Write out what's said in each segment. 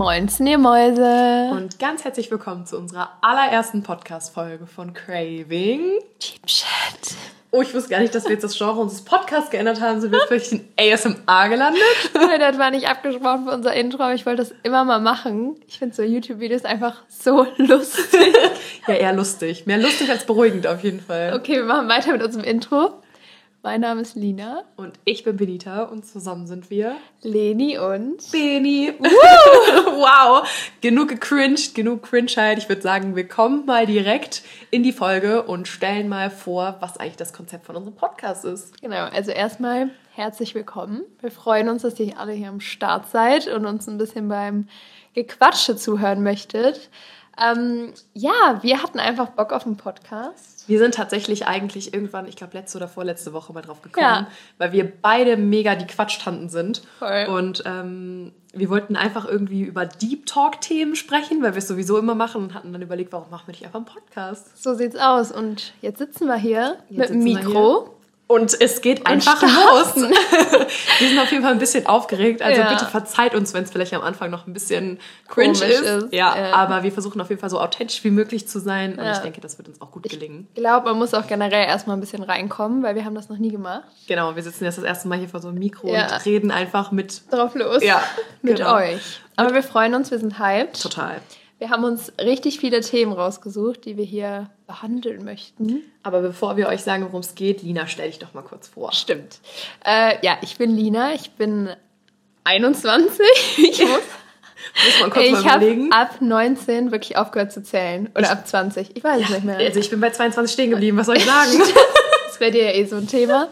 Moinsen, ihr Mäuse. Und ganz herzlich willkommen zu unserer allerersten Podcast-Folge von Craving. Cheap Shit. Oh, ich wusste gar nicht, dass wir jetzt das Genre unseres Podcasts geändert haben. Sind wir vielleicht in ASMR gelandet? das war nicht abgesprochen für unser Intro, aber ich wollte das immer mal machen. Ich finde so YouTube-Videos einfach so lustig. ja, eher lustig. Mehr lustig als beruhigend auf jeden Fall. Okay, wir machen weiter mit unserem Intro. Mein Name ist Lina. Und ich bin Benita und zusammen sind wir Leni und Beni. wow! Genug gecringed, genug Cringeheit. Ich würde sagen, wir kommen mal direkt in die Folge und stellen mal vor, was eigentlich das Konzept von unserem Podcast ist. Genau, also erstmal herzlich willkommen. Wir freuen uns, dass ihr alle hier am Start seid und uns ein bisschen beim Gequatsche zuhören möchtet. Ähm, ja, wir hatten einfach Bock auf einen Podcast. Wir sind tatsächlich eigentlich irgendwann, ich glaube letzte oder vorletzte Woche mal drauf gekommen, ja. weil wir beide mega die Quatschtanten sind. Voll. Und ähm, wir wollten einfach irgendwie über Deep Talk-Themen sprechen, weil wir es sowieso immer machen und hatten dann überlegt, warum machen wir nicht einfach einen Podcast? So sieht's aus. Und jetzt sitzen wir hier jetzt mit dem Mikro. Und es geht einfach los. wir sind auf jeden Fall ein bisschen aufgeregt. Also ja. bitte verzeiht uns, wenn es vielleicht am Anfang noch ein bisschen cringe ist. ist. Ja, ja, aber wir versuchen auf jeden Fall so authentisch wie möglich zu sein. Und ja. ich denke, das wird uns auch gut gelingen. Ich glaube, man muss auch generell erstmal ein bisschen reinkommen, weil wir haben das noch nie gemacht. Genau, wir sitzen jetzt das erste Mal hier vor so einem Mikro und reden einfach mit... Drauf los. Ja, mit genau. euch. Aber wir freuen uns, wir sind hyped. Total. Wir haben uns richtig viele Themen rausgesucht, die wir hier behandeln möchten. Aber bevor wir euch sagen, worum es geht, Lina, stell dich doch mal kurz vor. Stimmt. Äh, ja, ich bin Lina, ich bin 21. Ich muss, muss man kurz ich habe ab 19 wirklich aufgehört zu zählen. Oder ich, ab 20. Ich weiß es ja, nicht mehr. Also ich bin bei 22 stehen geblieben, was soll ich sagen? das wäre dir ja eh so ein Thema.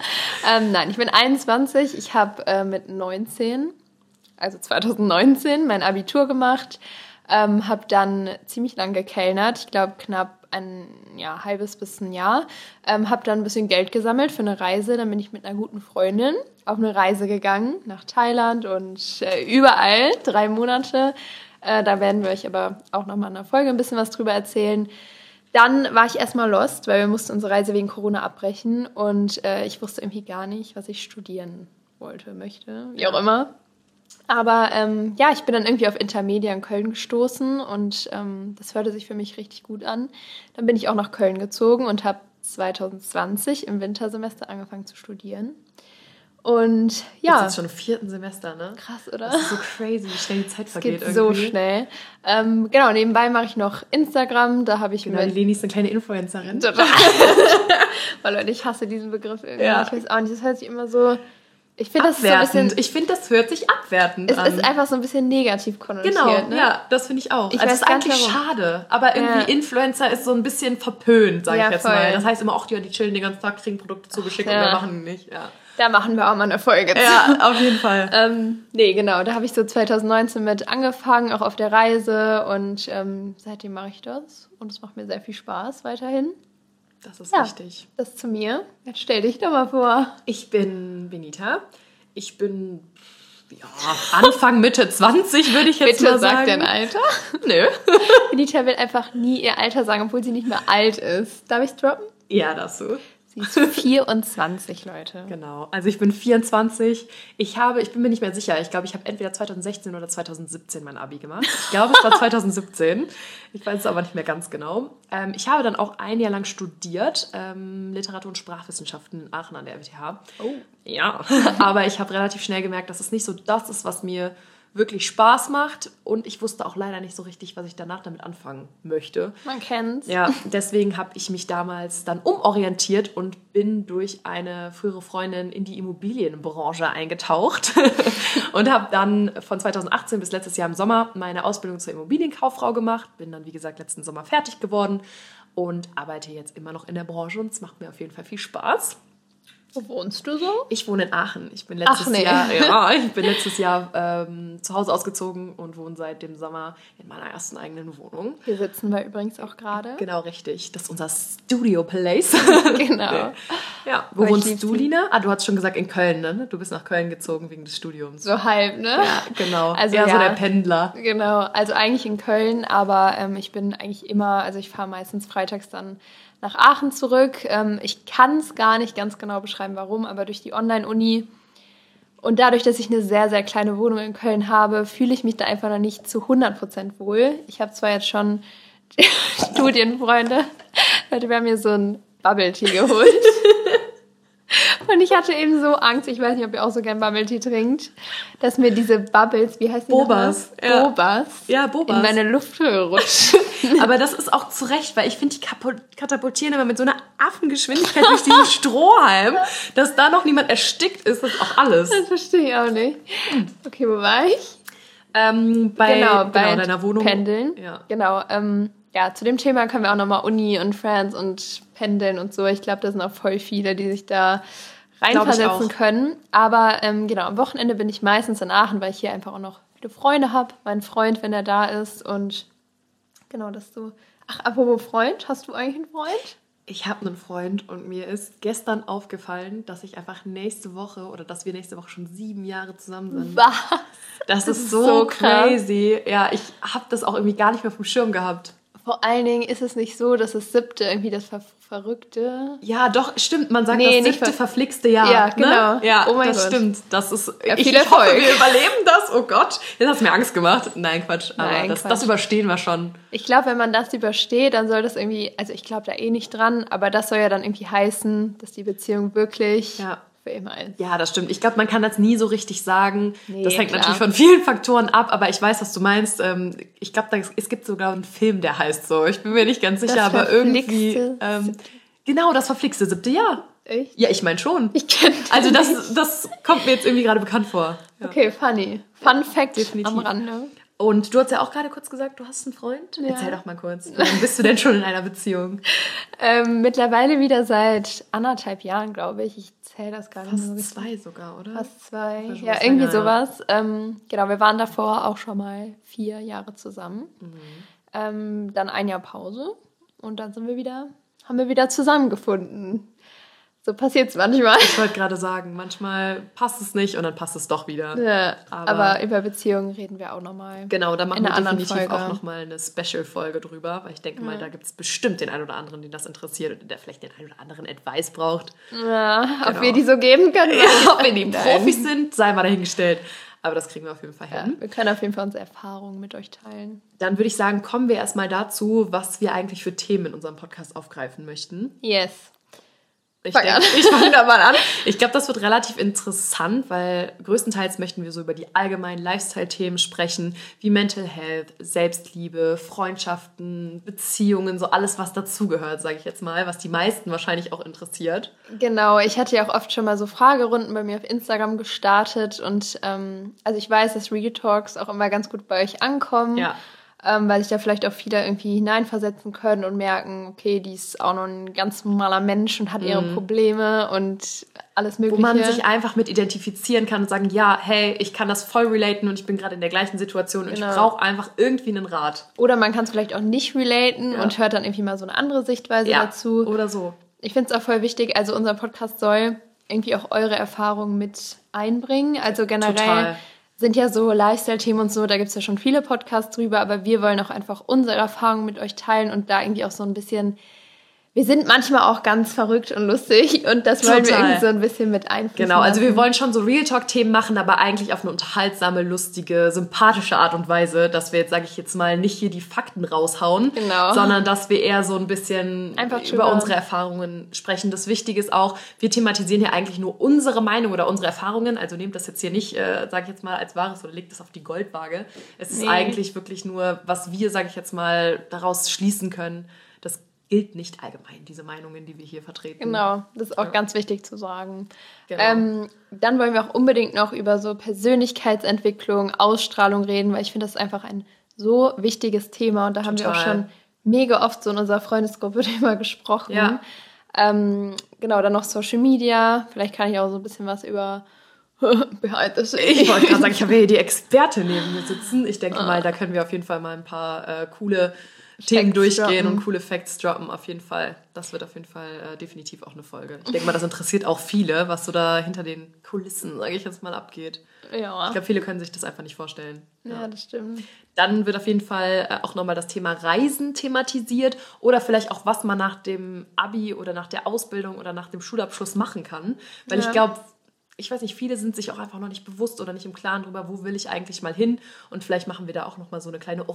Ähm, nein, ich bin 21. Ich habe äh, mit 19, also 2019, mein Abitur gemacht ähm, habe dann ziemlich lang gekellnert, ich glaube knapp ein ja, halbes bis ein Jahr. Ähm, habe dann ein bisschen Geld gesammelt für eine Reise. Dann bin ich mit einer guten Freundin auf eine Reise gegangen nach Thailand und äh, überall, drei Monate. Äh, da werden wir euch aber auch nochmal in der Folge ein bisschen was drüber erzählen. Dann war ich erstmal lost, weil wir mussten unsere Reise wegen Corona abbrechen und äh, ich wusste irgendwie gar nicht, was ich studieren wollte, möchte, wie auch immer. Aber ähm, ja, ich bin dann irgendwie auf Intermedia in Köln gestoßen und ähm, das hörte sich für mich richtig gut an. Dann bin ich auch nach Köln gezogen und habe 2020 im Wintersemester angefangen zu studieren. Und ja. Das ist schon im vierten Semester, ne? Krass, oder? Das ist so crazy, wie schnell die Zeit vergeht. Geht irgendwie. so schnell. Ähm, genau, nebenbei mache ich noch Instagram. Da habe ich. Genau, die Leni ist eine kleine Influencerin. Weil Leute, ich hasse diesen Begriff irgendwie. Ja. Ich weiß auch nicht, das hört sich immer so ich finde das so ein bisschen. Ich finde, das hört sich abwertend es an. Es ist einfach so ein bisschen negativ konnotiert. Genau, ne? ja, das finde ich auch. Ich also das ist eigentlich schade, aber irgendwie ja. Influencer ist so ein bisschen verpönt, sage ja, ich jetzt voll. mal. Das heißt immer, auch die, die chillen den ganzen Tag, kriegen Produkte zugeschickt ja. und wir machen nicht. Ja. Da machen wir auch mal eine Folge zu. Ja, auf jeden Fall. ähm, nee, genau. Da habe ich so 2019 mit angefangen, auch auf der Reise. Und ähm, seitdem mache ich das. Und es macht mir sehr viel Spaß weiterhin. Das ist ja, richtig. Das zu mir. Jetzt stell dich doch mal vor. Ich bin Benita. Ich bin ja, Anfang, Mitte 20 würde ich jetzt Bitte mal sagen. sag dein Alter. Nö. Benita will einfach nie ihr Alter sagen, obwohl sie nicht mehr alt ist. Darf ich droppen? Ja, das so. Sie ist 24, Leute. Genau. Also ich bin 24. Ich habe, ich bin mir nicht mehr sicher. Ich glaube, ich habe entweder 2016 oder 2017 mein Abi gemacht. Ich glaube, es war 2017. Ich weiß es aber nicht mehr ganz genau. Ähm, ich habe dann auch ein Jahr lang studiert, ähm, Literatur und Sprachwissenschaften in Aachen an der MTH. Oh. Ja, aber ich habe relativ schnell gemerkt, dass es nicht so das ist, was mir wirklich Spaß macht und ich wusste auch leider nicht so richtig, was ich danach damit anfangen möchte. Man kennt's. Ja, deswegen habe ich mich damals dann umorientiert und bin durch eine frühere Freundin in die Immobilienbranche eingetaucht und habe dann von 2018 bis letztes Jahr im Sommer meine Ausbildung zur Immobilienkauffrau gemacht, bin dann wie gesagt letzten Sommer fertig geworden und arbeite jetzt immer noch in der Branche und es macht mir auf jeden Fall viel Spaß. Wo wohnst du so? Ich wohne in Aachen. Ich bin letztes Ach, nee. Jahr, ja, ich bin letztes Jahr ähm, zu Hause ausgezogen und wohne seit dem Sommer in meiner ersten eigenen Wohnung. Hier sitzen wir übrigens auch gerade. Genau, richtig. Das ist unser Studio Place. genau. ja, wo Weil wohnst du, Lina? Ah, du hast schon gesagt in Köln, ne? Du bist nach Köln gezogen wegen des Studiums. So halb, ne? Ja, genau. Also eher ja, so der Pendler. Genau. Also eigentlich in Köln, aber ähm, ich bin eigentlich immer, also ich fahre meistens freitags dann nach Aachen zurück. Ähm, ich kann es gar nicht ganz genau beschreiben, warum, aber durch die Online-Uni Und dadurch, dass ich eine sehr, sehr kleine Wohnung in Köln habe, fühle ich mich da einfach noch nicht zu 100% wohl. Ich habe zwar jetzt schon Studienfreunde, Leute, wir haben mir so ein Bubble Tea geholt. Und ich hatte eben so Angst, ich weiß nicht, ob ihr auch so gern Bubble Tea trinkt, dass mir diese Bubbles, wie heißt die Bobas. Ja. Bobas. Ja, Bobas. In meine Lufthöhe rutschen. Aber das ist auch zu Recht, weil ich finde, die katapultieren immer mit so einer Affengeschwindigkeit durch diesen Strohhalm, dass da noch niemand erstickt ist, das ist auch alles. Das verstehe ich auch nicht. Okay, wo war ich? Ähm, bei, genau, bei genau, deiner Wohnung. Pendeln. Ja. Genau. Ähm, ja, zu dem Thema können wir auch nochmal Uni und Friends und Pendeln und so. Ich glaube, da sind auch voll viele, die sich da reinversetzen können. Aber ähm, genau, am Wochenende bin ich meistens in Aachen, weil ich hier einfach auch noch viele Freunde habe. Mein Freund, wenn er da ist. Und genau, dass du. Ach, apropos Freund, hast du eigentlich einen Freund? Ich habe einen Freund und mir ist gestern aufgefallen, dass ich einfach nächste Woche oder dass wir nächste Woche schon sieben Jahre zusammen sind. Was? Das, das ist so, so crazy. Ja, ich habe das auch irgendwie gar nicht mehr vom Schirm gehabt. Vor allen Dingen ist es nicht so, dass das siebte irgendwie das Ver Verrückte. Ja, doch, stimmt. Man sagt nee, das siebte ver verflixte Jahr. Ja, genau. Ne? Ja, oh mein das Gott. stimmt. Das ist. Ja, ich, ich hoffe, wir überleben das. Oh Gott, jetzt hast du mir Angst gemacht. Nein, Quatsch. Aber Nein, das, Quatsch. das überstehen wir schon. Ich glaube, wenn man das übersteht, dann soll das irgendwie. Also ich glaube da eh nicht dran, aber das soll ja dann irgendwie heißen, dass die Beziehung wirklich ja für immer ist. Ja, das stimmt. Ich glaube, man kann das nie so richtig sagen. Nee, das hängt klar. natürlich von vielen Faktoren ab, aber ich weiß, was du meinst. Ähm, ich glaube, es gibt sogar einen Film, der heißt so. Ich bin mir nicht ganz sicher, das aber irgendwie. Ähm, genau, das verflixte siebte Jahr. Echt? Ja, ich meine schon. Ich kenne Also das, das kommt mir jetzt irgendwie gerade bekannt vor. Ja. Okay, funny. Fun Fact Definitiv. am Rande. Und du hast ja auch gerade kurz gesagt, du hast einen Freund. Ja. Erzähl doch mal kurz. Wann bist du denn schon in einer Beziehung? ähm, mittlerweile wieder seit anderthalb Jahren, glaube ich. Ich zähle das gar nicht Fast zwei sogar, oder? Fast zwei. Ja, irgendwie länger, sowas. Ähm, genau, wir waren davor auch schon mal vier Jahre zusammen. Mhm. Ähm, dann ein Jahr Pause und dann sind wir wieder, haben wir wieder zusammengefunden. So passiert es manchmal. Ich wollte gerade sagen, manchmal passt es nicht und dann passt es doch wieder. Ja, aber, aber über Beziehungen reden wir auch nochmal. Genau, da machen wir definitiv Folge. auch nochmal eine Special-Folge drüber, weil ich denke ja. mal, da gibt es bestimmt den einen oder anderen, den das interessiert und der vielleicht den einen oder anderen Advice braucht. Ja, genau. ob wir die so geben können. Ja, ob wir die Profis sind, sei mal dahingestellt. Aber das kriegen wir auf jeden Fall hin. Ja, wir können auf jeden Fall unsere Erfahrungen mit euch teilen. Dann würde ich sagen, kommen wir erstmal dazu, was wir eigentlich für Themen in unserem Podcast aufgreifen möchten. Yes. Ich, Fang denk, ich fange da mal an. Ich glaube, das wird relativ interessant, weil größtenteils möchten wir so über die allgemeinen Lifestyle-Themen sprechen, wie Mental Health, Selbstliebe, Freundschaften, Beziehungen, so alles, was dazugehört, sage ich jetzt mal, was die meisten wahrscheinlich auch interessiert. Genau, ich hatte ja auch oft schon mal so Fragerunden bei mir auf Instagram gestartet und ähm, also ich weiß, dass Real Talks auch immer ganz gut bei euch ankommen. Ja ähm, weil sich da vielleicht auch viele irgendwie hineinversetzen können und merken, okay, die ist auch noch ein ganz normaler Mensch und hat ihre mhm. Probleme und alles Mögliche. Wo man sich einfach mit identifizieren kann und sagen, ja, hey, ich kann das voll relaten und ich bin gerade in der gleichen Situation und genau. ich brauche einfach irgendwie einen Rat. Oder man kann es vielleicht auch nicht relaten ja. und hört dann irgendwie mal so eine andere Sichtweise ja, dazu. Oder so. Ich finde es auch voll wichtig, also unser Podcast soll irgendwie auch eure Erfahrungen mit einbringen. Also generell Total sind ja so Lifestyle-Themen und so, da gibt es ja schon viele Podcasts drüber, aber wir wollen auch einfach unsere Erfahrungen mit euch teilen und da irgendwie auch so ein bisschen wir sind manchmal auch ganz verrückt und lustig und das wollen Total. wir irgendwie so ein bisschen mit einfließen. Genau, also wir wollen schon so Real Talk-Themen machen, aber eigentlich auf eine unterhaltsame, lustige, sympathische Art und Weise, dass wir jetzt, sage ich jetzt mal, nicht hier die Fakten raushauen, genau. sondern dass wir eher so ein bisschen Einfach über unsere Erfahrungen sprechen. Das Wichtige ist auch, wir thematisieren hier eigentlich nur unsere Meinung oder unsere Erfahrungen, also nehmt das jetzt hier nicht, äh, sage ich jetzt mal, als Wahres oder legt es auf die Goldwaage. Es ist nee. eigentlich wirklich nur, was wir, sage ich jetzt mal, daraus schließen können. Gilt nicht allgemein, diese Meinungen, die wir hier vertreten. Genau, das ist auch ja. ganz wichtig zu sagen. Genau. Ähm, dann wollen wir auch unbedingt noch über so Persönlichkeitsentwicklung, Ausstrahlung reden, weil ich finde, das ist einfach ein so wichtiges Thema und da Total. haben wir auch schon mega oft so in unserer Freundesgruppe drüber gesprochen. Ja. Ähm, genau, dann noch Social Media. Vielleicht kann ich auch so ein bisschen was über Behind the Ich wollte gerade sagen, ich habe hier die Experte neben mir sitzen. Ich denke ah. mal, da können wir auf jeden Fall mal ein paar äh, coole Themen durchgehen droppen. und coole Facts droppen, auf jeden Fall. Das wird auf jeden Fall äh, definitiv auch eine Folge. Ich denke mal, das interessiert auch viele, was so da hinter den Kulissen, sage ich jetzt mal, abgeht. Ja. Ich glaube, viele können sich das einfach nicht vorstellen. Ja, ja das stimmt. Dann wird auf jeden Fall äh, auch nochmal das Thema Reisen thematisiert oder vielleicht auch, was man nach dem Abi oder nach der Ausbildung oder nach dem Schulabschluss machen kann. Weil ja. ich glaube, ich weiß nicht, viele sind sich auch einfach noch nicht bewusst oder nicht im Klaren darüber, wo will ich eigentlich mal hin. Und vielleicht machen wir da auch nochmal so eine kleine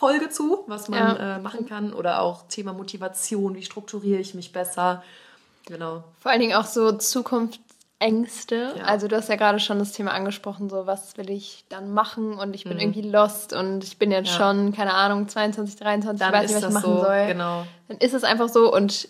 Orientierungsfolge zu, was man ja. äh, machen kann. Oder auch Thema Motivation, wie strukturiere ich mich besser. Genau. Vor allen Dingen auch so Zukunft Ängste. Ja. Also du hast ja gerade schon das Thema angesprochen, so was will ich dann machen und ich bin mhm. irgendwie lost und ich bin jetzt ja. schon, keine Ahnung, 22, 23, dann ich weiß nicht, was ich machen so, soll. Genau. Dann ist es einfach so und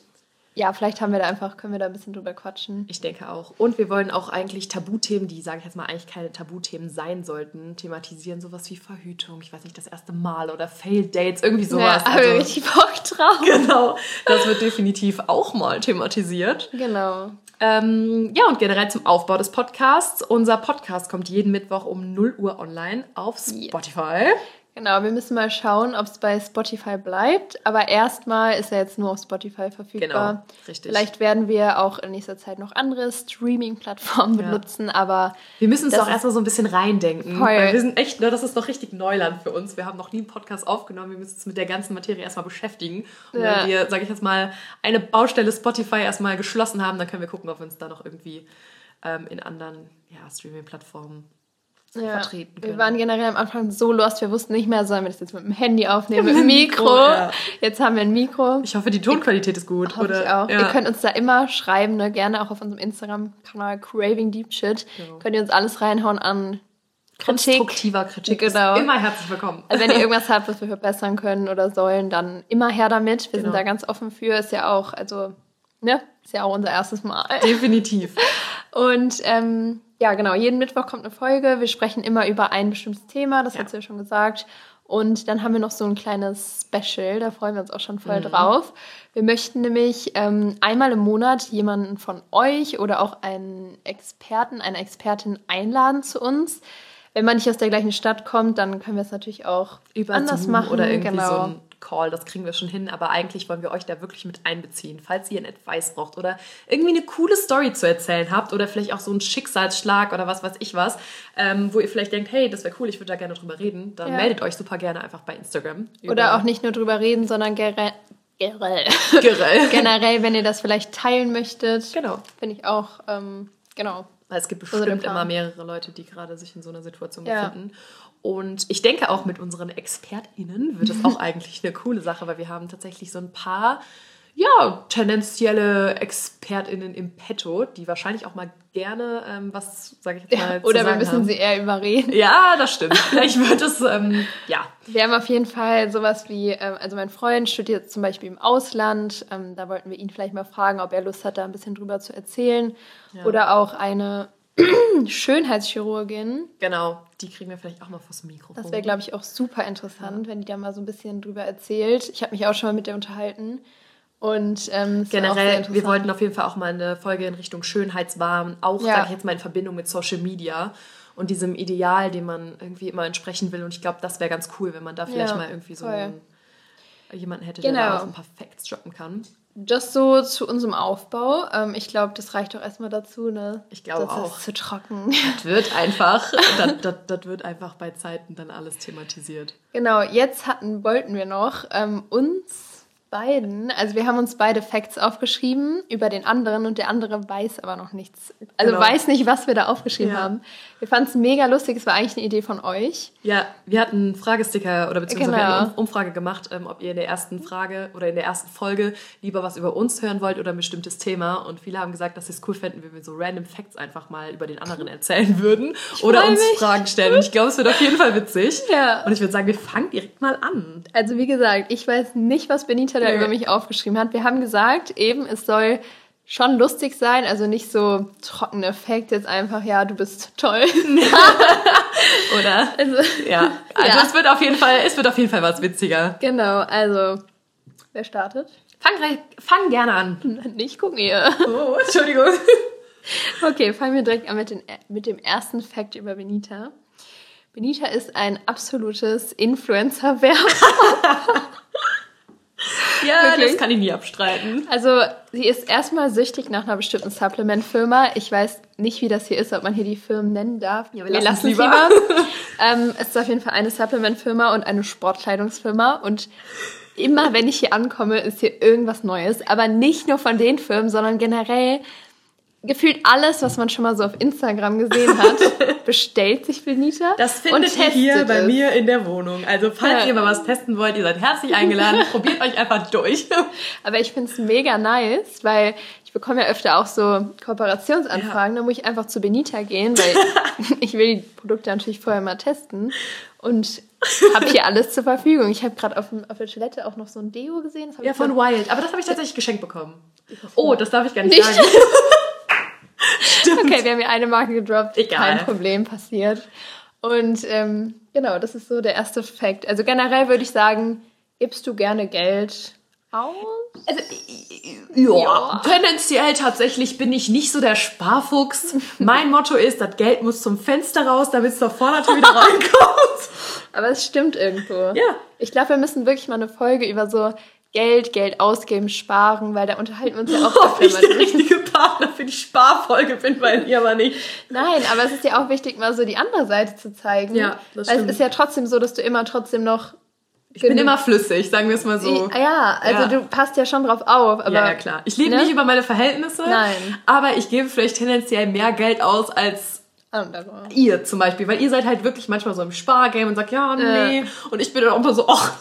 ja, vielleicht haben wir da einfach, können wir da ein bisschen drüber quatschen. Ich denke auch. Und wir wollen auch eigentlich Tabuthemen, die, sage ich jetzt mal, eigentlich keine Tabuthemen sein sollten, thematisieren. Sowas wie Verhütung, ich weiß nicht, das erste Mal oder Failed Dates, irgendwie sowas. Ja, also, richtig Bock drauf. Genau. Das wird definitiv auch mal thematisiert. Genau. Ähm, ja, und generell zum Aufbau des Podcasts. Unser Podcast kommt jeden Mittwoch um 0 Uhr online auf Spotify. Yeah. Genau, wir müssen mal schauen, ob es bei Spotify bleibt. Aber erstmal ist er jetzt nur auf Spotify verfügbar. Genau, richtig. Vielleicht werden wir auch in nächster Zeit noch andere Streaming-Plattformen ja. benutzen, aber. Wir müssen uns auch erstmal so ein bisschen reindenken. Voll. Weil wir sind echt, ne, das ist noch richtig Neuland für uns. Wir haben noch nie einen Podcast aufgenommen. Wir müssen uns mit der ganzen Materie erstmal beschäftigen. Und ja. wenn wir, sage ich jetzt mal, eine Baustelle Spotify erstmal geschlossen haben, dann können wir gucken, ob wir uns da noch irgendwie ähm, in anderen ja, Streaming-Plattformen ja. vertreten können. Wir waren generell am Anfang so lost, wir wussten nicht mehr, sollen wir das jetzt mit dem Handy aufnehmen, mit dem Mikro. Mikro ja. Jetzt haben wir ein Mikro. Ich hoffe, die Tonqualität ist gut. Hoffe oder? ich auch. Ja. Ihr könnt uns da immer schreiben, ne? gerne auch auf unserem Instagram-Kanal Craving Deep Shit. Genau. Könnt ihr uns alles reinhauen an Kritik. Konstruktiver Kritik genau. ist immer herzlich willkommen. Also wenn ihr irgendwas habt, was wir verbessern können oder sollen, dann immer her damit. Wir genau. sind da ganz offen für. Ist ja auch, also, ne? Ist ja auch unser erstes Mal. Definitiv. Und ähm, ja, genau, jeden Mittwoch kommt eine Folge. Wir sprechen immer über ein bestimmtes Thema, das ja. hat sie ja schon gesagt. Und dann haben wir noch so ein kleines Special, da freuen wir uns auch schon voll mhm. drauf. Wir möchten nämlich ähm, einmal im Monat jemanden von euch oder auch einen Experten, eine Expertin einladen zu uns. Wenn man nicht aus der gleichen Stadt kommt, dann können wir es natürlich auch Über anders Zoom machen. Oder irgendwie genau. so ein Call, das kriegen wir schon hin, aber eigentlich wollen wir euch da wirklich mit einbeziehen, falls ihr ein Advice braucht oder irgendwie eine coole Story zu erzählen habt oder vielleicht auch so einen Schicksalsschlag oder was weiß ich was, ähm, wo ihr vielleicht denkt, hey, das wäre cool, ich würde da gerne drüber reden, dann ja. meldet euch super gerne einfach bei Instagram. Oder auch nicht nur drüber reden, sondern generell. Generell. generell, wenn ihr das vielleicht teilen möchtet. Genau. Finde ich auch, ähm, genau. Weil es gibt bestimmt immer mehrere Leute, die gerade sich in so einer Situation ja. befinden. Und ich denke auch mit unseren ExpertInnen wird es auch eigentlich eine coole Sache, weil wir haben tatsächlich so ein paar, ja, tendenzielle ExpertInnen im Petto, die wahrscheinlich auch mal gerne ähm, was, sage ich jetzt mal, ja, Oder wir müssen haben. sie eher überreden. Ja, das stimmt. Vielleicht wird es, ähm, ja. Wir haben auf jeden Fall sowas wie, ähm, also mein Freund studiert zum Beispiel im Ausland. Ähm, da wollten wir ihn vielleicht mal fragen, ob er Lust hat, da ein bisschen drüber zu erzählen. Ja. Oder auch eine Schönheitschirurgin. Genau, die kriegen wir vielleicht auch mal vors Mikrofon. Das wäre, glaube ich, auch super interessant, ja. wenn die da mal so ein bisschen drüber erzählt. Ich habe mich auch schon mal mit der unterhalten. Und ähm, generell, wir wollten auf jeden Fall auch mal eine Folge in Richtung Schönheitswahn, auch, ja. sage ich jetzt mal, in Verbindung mit Social Media und diesem Ideal, dem man irgendwie immer entsprechen will. Und ich glaube, das wäre ganz cool, wenn man da vielleicht ja, mal irgendwie so einen, jemanden hätte, genau. der da auch ein paar Facts droppen kann. Das so zu unserem Aufbau. Ähm, ich glaube, das reicht doch erstmal dazu, ne? Ich glaube auch. Das ist zu trocken. Das wird einfach, das, das, das, wird einfach bei Zeiten dann alles thematisiert. Genau, jetzt hatten, wollten wir noch ähm, uns beiden, also wir haben uns beide Facts aufgeschrieben über den anderen und der andere weiß aber noch nichts. Also genau. weiß nicht, was wir da aufgeschrieben ja. haben. Wir fanden es mega lustig, es war eigentlich eine Idee von euch. Ja, wir hatten einen Fragesticker oder beziehungsweise genau. eine Umfrage gemacht, ähm, ob ihr in der ersten Frage oder in der ersten Folge lieber was über uns hören wollt oder ein bestimmtes Thema. Und viele haben gesagt, dass sie es cool fänden, wenn wir so random Facts einfach mal über den anderen erzählen würden ich oder uns mich. Fragen stellen. Und ich glaube, es wird auf jeden Fall witzig. Ja. Und ich würde sagen, wir fangen direkt mal an. Also wie gesagt, ich weiß nicht, was Benita da über mich aufgeschrieben hat. Wir haben gesagt, eben, es soll schon lustig sein, also nicht so trockene Effekt, jetzt einfach, ja, du bist toll. Oder? Also, ja. Also ja. es wird auf jeden Fall, es wird auf jeden Fall was witziger. Genau, also, wer startet? Fang, fang gerne an. Nicht gucken ihr. Oh, Entschuldigung. Okay, fangen wir direkt an mit, den, mit dem ersten Fact über Benita. Benita ist ein absolutes Influencer-Werber. Ja, Wirklich? das kann ich nie abstreiten. Also, sie ist erstmal süchtig nach einer bestimmten Supplement-Firma. Ich weiß nicht, wie das hier ist, ob man hier die Firmen nennen darf. Ja, wir, wir lassen es lieber. lieber. ähm, es ist auf jeden Fall eine Supplement-Firma und eine Sportkleidungsfirma. Und immer, wenn ich hier ankomme, ist hier irgendwas Neues. Aber nicht nur von den Firmen, sondern generell gefühlt alles, was man schon mal so auf Instagram gesehen hat, bestellt sich Benita. Das findet ihr hier bei es. mir in der Wohnung. Also falls ja. ihr mal was testen wollt, ihr seid herzlich eingeladen. Probiert euch einfach durch. Aber ich finde es mega nice, weil ich bekomme ja öfter auch so Kooperationsanfragen. Ja. Da muss ich einfach zu Benita gehen, weil ich will die Produkte natürlich vorher mal testen. Und habe hier alles zur Verfügung. Ich habe gerade auf, auf der Toilette auch noch so ein Deo gesehen. Ja, von Wild. Aber das habe ich tatsächlich geschenkt bekommen. Oh, das darf ich gar nicht, nicht. sagen. Stimmt. Okay, wir haben hier eine Marke gedroppt. Egal. Kein Problem passiert. Und ähm, genau, das ist so der erste Fakt. Also generell würde ich sagen, gibst du gerne Geld aus? Also, ja, ja, tendenziell tatsächlich bin ich nicht so der Sparfuchs. mein Motto ist, das Geld muss zum Fenster raus, damit es zur Vordertür wieder reinkommt. Aber es stimmt irgendwo. Ja. Ich glaube, wir müssen wirklich mal eine Folge über so Geld, Geld ausgeben, sparen, weil da unterhalten wir uns ja auch. Ob ich der richtige Partner für die Sparfolge bin, weil ihr aber nicht. Nein, aber es ist ja auch wichtig, mal so die andere Seite zu zeigen. Ja, das stimmt. Weil es ist ja trotzdem so, dass du immer trotzdem noch ich bin immer flüssig, sagen wir es mal so. Ja, also ja. du passt ja schon drauf auf. Aber, ja, ja klar. Ich lebe ne? nicht über meine Verhältnisse. Nein. Aber ich gebe vielleicht tendenziell mehr Geld aus als andere. Ihr zum Beispiel, weil ihr seid halt wirklich manchmal so im Spargame und sagt, ja, nee. Äh. Und ich bin dann auch immer so, ach,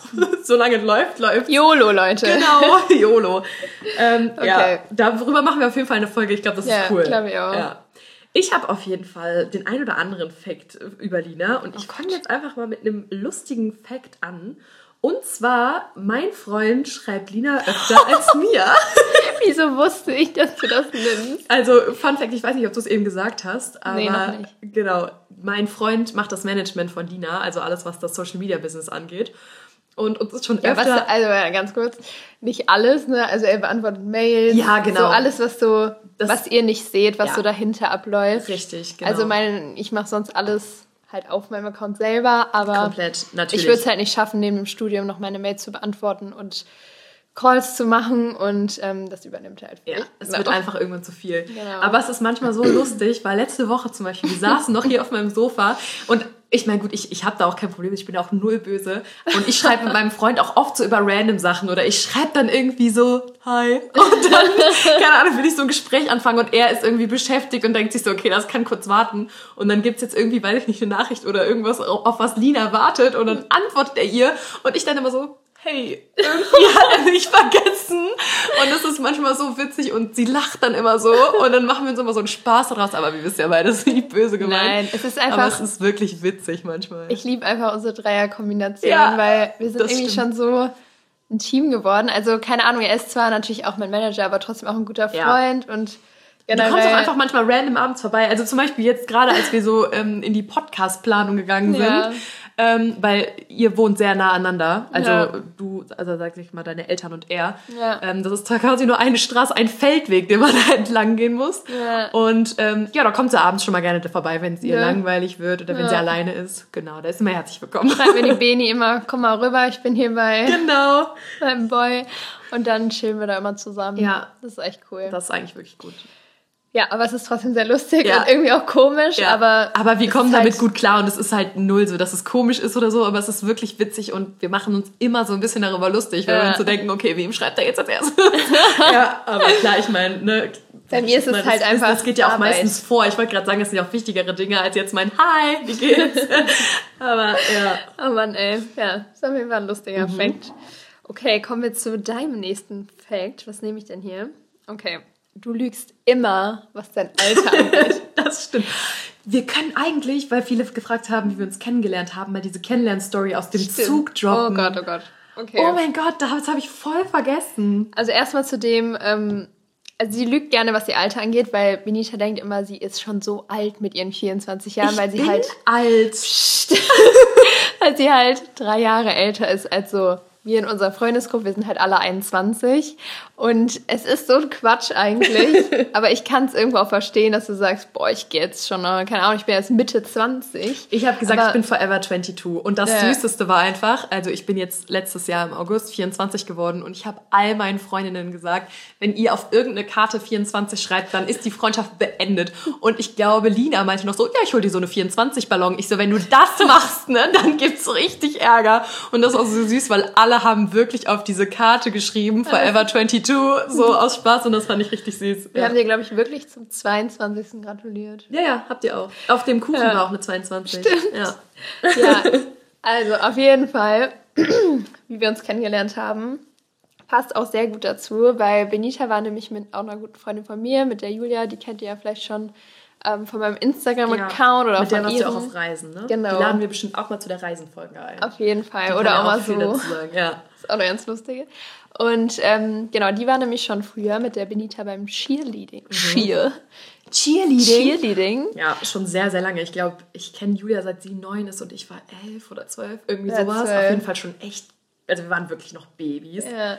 solange es läuft, läuft. YOLO, Leute. Genau, YOLO. ähm, okay. Ja, darüber machen wir auf jeden Fall eine Folge. Ich glaube, das ist ja, cool. glaube ich auch. Ja. Ich habe auf jeden Fall den ein oder anderen Fact über Lina und ich komme jetzt einfach mal mit einem lustigen Fact an. Und zwar, mein Freund schreibt Lina öfter als mir. Wieso wusste ich, dass du das nimmst? Also, Fun Fact, ich weiß nicht, ob du es eben gesagt hast, aber nee, noch nicht. genau, mein Freund macht das Management von Lina, also alles, was das Social Media Business angeht. Und uns ist schon ja, öfter... Was, also ganz kurz, nicht alles, ne? Also er beantwortet Mails. Ja, genau. So alles, was so, das, was ihr nicht seht, was ja. so dahinter abläuft. Richtig, genau. Also mein, ich mache sonst alles halt auf meinem Account selber, aber Komplett, ich würde es halt nicht schaffen, neben dem Studium noch meine Mails zu beantworten und Calls zu machen und ähm, das übernimmt halt. Ja, es wird einfach irgendwann zu viel. Genau. Aber es ist manchmal so lustig, weil letzte Woche zum Beispiel, wir saßen noch hier auf meinem Sofa und ich meine, gut, ich, ich habe da auch kein Problem, ich bin auch null böse. Und ich schreibe mit meinem Freund auch oft so über random Sachen oder ich schreibe dann irgendwie so, hi. Und dann, keine Ahnung, will ich so ein Gespräch anfangen und er ist irgendwie beschäftigt und denkt sich so, okay, das kann kurz warten. Und dann gibt's jetzt irgendwie, weiß ich nicht, eine Nachricht oder irgendwas, auf was Lina wartet und dann antwortet er ihr und ich dann immer so, hey, irgendwie hat er mich vergessen. Und das ist manchmal so witzig und sie lacht dann immer so und dann machen wir uns immer so einen Spaß daraus. Aber wir wissen ja beide, das ist nicht böse gemeint. Nein, es ist einfach. Aber es ist wirklich witzig manchmal. Ich liebe einfach unsere Dreierkombination, ja, weil wir sind irgendwie stimmt. schon so ein Team geworden. Also keine Ahnung, er ist zwar natürlich auch mein Manager, aber trotzdem auch ein guter Freund ja. und Generell. Du kommst auch einfach manchmal random abends vorbei. Also zum Beispiel jetzt gerade, als wir so ähm, in die Podcast-Planung gegangen sind, ja ähm, weil ihr wohnt sehr nah aneinander. Also ja. du, also sag ich mal, deine Eltern und er. Ja. Ähm, das ist quasi nur eine Straße, ein Feldweg, den man da entlang gehen muss. Ja. Und ähm, ja, da kommt sie abends schon mal gerne vorbei, wenn es ihr langweilig wird oder wenn sie alleine ist. Genau, da ist immer herzlich willkommen. Schreibt mir die Beni immer, komm mal rüber, ich bin hier bei genau. beim Boy. Und dann chillen wir da immer zusammen. Ja. Das ist echt cool. Das ist eigentlich wirklich gut. Ja, aber es ist trotzdem sehr lustig ja. und irgendwie auch komisch, ja. aber. Aber wir kommen damit halt gut klar und es ist halt null so, dass es komisch ist oder so, aber es ist wirklich witzig und wir machen uns immer so ein bisschen darüber lustig, wenn ja. wir uns so denken, okay, wem schreibt er jetzt als erstes? ja, aber klar, ich meine, ne. Bei mir ist es halt das, einfach. Das geht ja auch Arbeit. meistens vor. Ich wollte gerade sagen, das sind ja auch wichtigere Dinge als jetzt mein Hi, wie geht's? aber ja. Oh Mann, ey. Ja, ist auf jeden Fall ein lustiger mhm. Fact. Okay, kommen wir zu deinem nächsten Fact. Was nehme ich denn hier? Okay du lügst immer, was dein Alter angeht. das stimmt. Wir können eigentlich, weil viele gefragt haben, wie wir uns kennengelernt haben, mal diese Kennenlern-Story aus dem stimmt. Zug droppen. Oh Gott, oh Gott. Okay. Oh mein Gott, das habe ich voll vergessen. Also erstmal zu dem, ähm, also sie lügt gerne, was ihr Alter angeht, weil Benita denkt immer, sie ist schon so alt mit ihren 24 Jahren, ich weil sie bin halt alt, weil sie halt drei Jahre älter ist als so wir in unserer Freundesgruppe, wir sind halt alle 21 und es ist so ein Quatsch eigentlich, aber ich kann es irgendwo auch verstehen, dass du sagst, boah, ich gehe jetzt schon, keine Ahnung, ich bin jetzt Mitte 20. Ich habe gesagt, aber, ich bin forever 22 und das ja. Süßeste war einfach, also ich bin jetzt letztes Jahr im August 24 geworden und ich habe all meinen Freundinnen gesagt, wenn ihr auf irgendeine Karte 24 schreibt, dann ist die Freundschaft beendet und ich glaube, Lina meinte noch so, ja, ich hol dir so eine 24 Ballon. Ich so, wenn du das machst, ne, dann gibt's richtig Ärger und das ist auch so süß, weil alle alle haben wirklich auf diese Karte geschrieben, Forever 22, so aus Spaß und das fand ich richtig süß. Wir ja. haben dir, glaube ich, wirklich zum 22. gratuliert. ja, ja, habt ihr auch. Auf dem Kuchen Ja. war auch eine 22. Ja. Ja, also auf jeden Fall, wie wir uns kennengelernt haben, passt auch sehr gut dazu, weil Benita war nämlich mit auch einer guten Freundin von mir, mit der Julia, die kennt ihr ja vielleicht schon ähm, von meinem Instagram-Account oder Mit der von warst du ihrem. auch auf Reisen, ne? Genau. Die laden wir bestimmt auch mal zu der Reisenfolge ein. Auf jeden Fall. Die Oder auch mal so. Ja. Das ist auch eine ganz lustige. Und ähm, genau, die war nämlich schon früher mit der Benita beim Cheerleading. Mhm. Cheer. Cheerleading. Cheerleading. Ja, schon sehr, sehr lange. Ich glaube, ich kenne Julia seit sie neun ist und ich war elf oder zwölf, irgendwie Ja, sowas. zwölf. Auf jeden Fall schon echt, also wir waren wirklich noch Babys. Ja.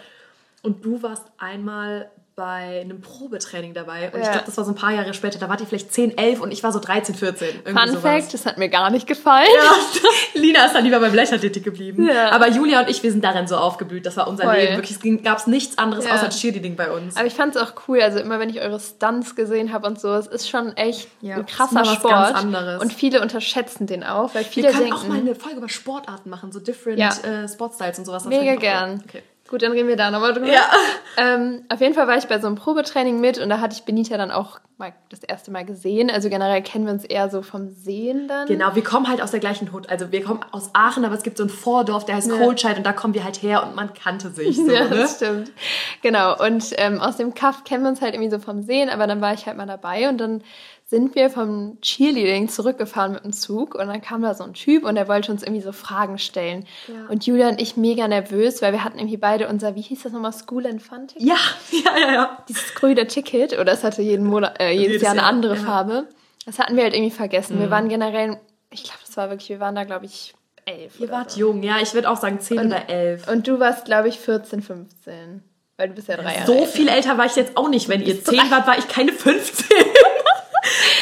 Und du warst einmal bei einem Probetraining dabei und ich Ja. glaube, das war so ein paar Jahre später. Da wart ihr vielleicht 10, 11 und ich war so 13, 14. Irgendwie Fun sowas. Fact, das hat mir gar nicht gefallen. Ja, Lina ist dann lieber beim Leichtathletik geblieben. Ja. Aber Julia und ich, wir sind darin so aufgeblüht. Das war unser Voll. Leben. Wirklich, es gab es nichts anderes Ja. außer Cheerleading bei uns. Aber ich fand es auch cool, also immer wenn ich eure Stunts gesehen habe und so, es ist schon echt ein krasser Sport. ganz anderes. Und viele unterschätzen den auch, weil Wir viele können denken, auch mal eine Folge über Sportarten machen, so different äh, Sportstyles und sowas. Das mega ich gern. Okay. Gut, dann reden wir da nochmal drüber. Ja. Ähm, auf jeden Fall war ich bei so einem Probetraining mit und da hatte ich Benita dann auch mal das erste Mal gesehen. Also generell kennen wir uns eher so vom Sehen dann. Genau, wir kommen halt aus der gleichen Hut. Also wir kommen aus Aachen, aber es gibt so ein Vordorf, der heißt Ja. Kohlscheid und da kommen wir halt her und man kannte sich so, ja, ne? das stimmt. Genau, und ähm, aus dem Kaff kennen wir uns halt irgendwie so vom Sehen, aber dann war ich halt mal dabei und dann sind wir vom Cheerleading zurückgefahren mit dem Zug und dann kam da so ein Typ und der wollte uns irgendwie so Fragen stellen. Ja. Und Julia und ich mega nervös, weil wir hatten irgendwie beide unser, wie hieß das nochmal, School and Fun Ticket? Ja, ja, ja, ja. Dieses grüne Ticket oder es hatte jeden Monat, äh, jedes, Jedes Jahr eine Jahr, andere ja. Mhm. Farbe. Das hatten wir halt irgendwie vergessen. Wir waren generell, ich glaube, das war wirklich, wir waren da glaube ich elf. Ihr wart so. jung, ja, ich würde auch sagen 10 Und- oder 11. Und du warst glaube ich 14, 15. Weil du bist ja drei Jahre So viel älter war ich jetzt auch nicht. Wenn ihr bist 10 drei. wart, war ich keine 15.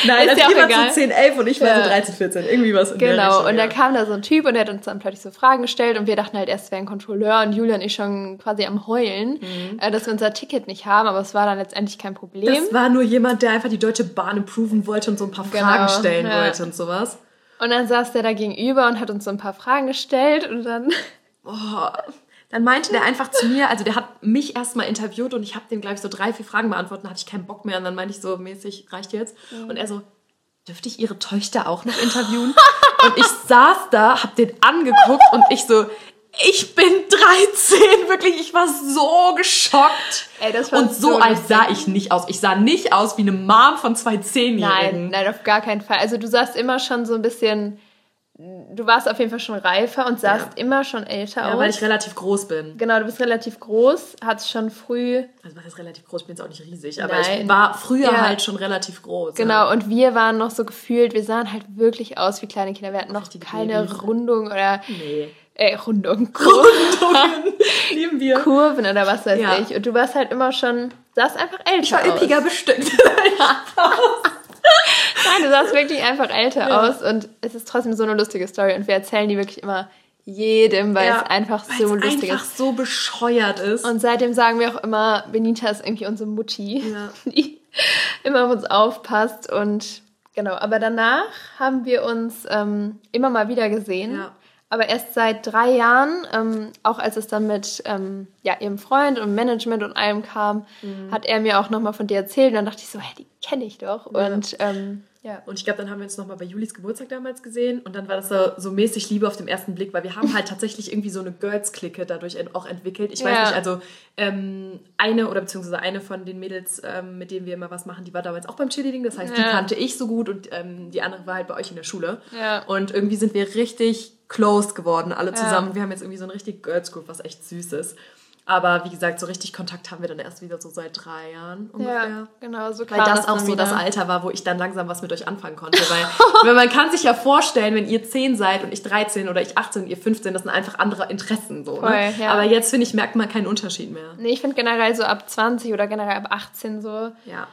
Nein, Ist also ja auch egal. so 10, 11 und ich war Ja. so 13, 14. Irgendwie was Genau, und ja. dann kam da so ein Typ und der hat uns dann plötzlich so Fragen gestellt und wir dachten halt erst, es wäre ein Kontrolleur und Julia und ich schon quasi am Heulen, äh, dass wir unser Ticket nicht haben, aber es war dann letztendlich kein Problem. Mhm. Das war nur jemand, der einfach die Deutsche Bahn improven wollte und so ein paar Genau, Fragen stellen ja. wollte und sowas. und dann saß der da gegenüber und hat uns so ein paar Fragen gestellt und dann, Oh, dann meinte der einfach zu mir, also der hat mich erstmal interviewt und ich habe dem, glaube ich, so drei, vier Fragen beantwortet, dann hatte ich keinen Bock mehr und dann meinte ich so mäßig, reicht jetzt? Und er so, dürfte ich ihre Töchter auch noch interviewen? und ich saß da, hab den angeguckt und ich so, ich bin 13, wirklich, ich war so geschockt. Ey, das war und so, so alt sah ich nicht aus. Ich sah nicht aus wie eine Mom von zwei Zehnjährigen. nein, nein, auf gar keinen Fall. Also du sahst immer schon so ein bisschen, du warst auf jeden Fall schon reifer und sahst Ja. immer schon älter Ja, aus. weil ich relativ groß bin. genau, du bist relativ groß, hattest schon früh Also was ist relativ groß? Ich bin jetzt auch nicht riesig, aber ich Nein. war früher Ja. halt schon relativ groß. Genau, Ja. und wir waren noch so gefühlt, wir sahen halt wirklich aus wie kleine Kinder. Wir hatten noch keine Babys. Rundung oder Nee. äh, Rundung, Kur Lieben wir. Kurven oder was weiß Ja. ich. Und du warst halt immer schon, sahst einfach älter Ich war aus. üppiger bestückt. Nein, du sahst wirklich einfach älter Ja. aus und es ist trotzdem so eine lustige Story und wir erzählen die wirklich immer jedem, weil Ja, es einfach so es lustig einfach ist. so bescheuert ist. Und seitdem sagen wir auch immer, Benita ist irgendwie unsere Mutti, Ja. die immer auf uns aufpasst und genau. Aber danach haben wir uns ähm, immer mal wieder gesehen. Ja. Aber erst seit drei Jahren, ähm, auch als es dann mit ähm, ja, ihrem Freund und Management und allem kam, Mhm. hat er mir auch nochmal von dir erzählt. Und dann dachte ich so, hä, die kenne ich doch. Und ähm, ja. Und ich glaube, dann haben wir uns nochmal bei Julis Geburtstag damals gesehen und dann war das so, so mäßig Liebe auf den ersten Blick, weil wir haben halt tatsächlich irgendwie so eine Girls-Clique dadurch auch entwickelt. Ich weiß Ja. nicht, also ähm, eine oder beziehungsweise eine von den Mädels, ähm, mit denen wir immer was machen, die war damals auch beim Cheerleading, das heißt, die Ja. kannte ich so gut und ähm, die andere war halt bei euch in der Schule. Ja. Und irgendwie sind wir richtig close geworden, alle Ja. zusammen. Wir haben jetzt irgendwie so ein richtig Girls Group, was echt süß ist. Aber wie gesagt, so richtig Kontakt haben wir dann erst wieder so seit drei Jahren ungefähr. Ja, genau, so Weil kam das auch so das wieder. Alter war, wo ich dann langsam was mit euch anfangen konnte. Weil, weil man kann sich ja vorstellen, wenn ihr 10 seid und ich 13 oder ich 18 und ihr 15, das sind einfach andere Interessen. So, Voll, ne? ja. Aber jetzt, finde ich, merkt man keinen Unterschied mehr. Nee, ich finde generell so ab 20 oder generell ab 18 so, Ja.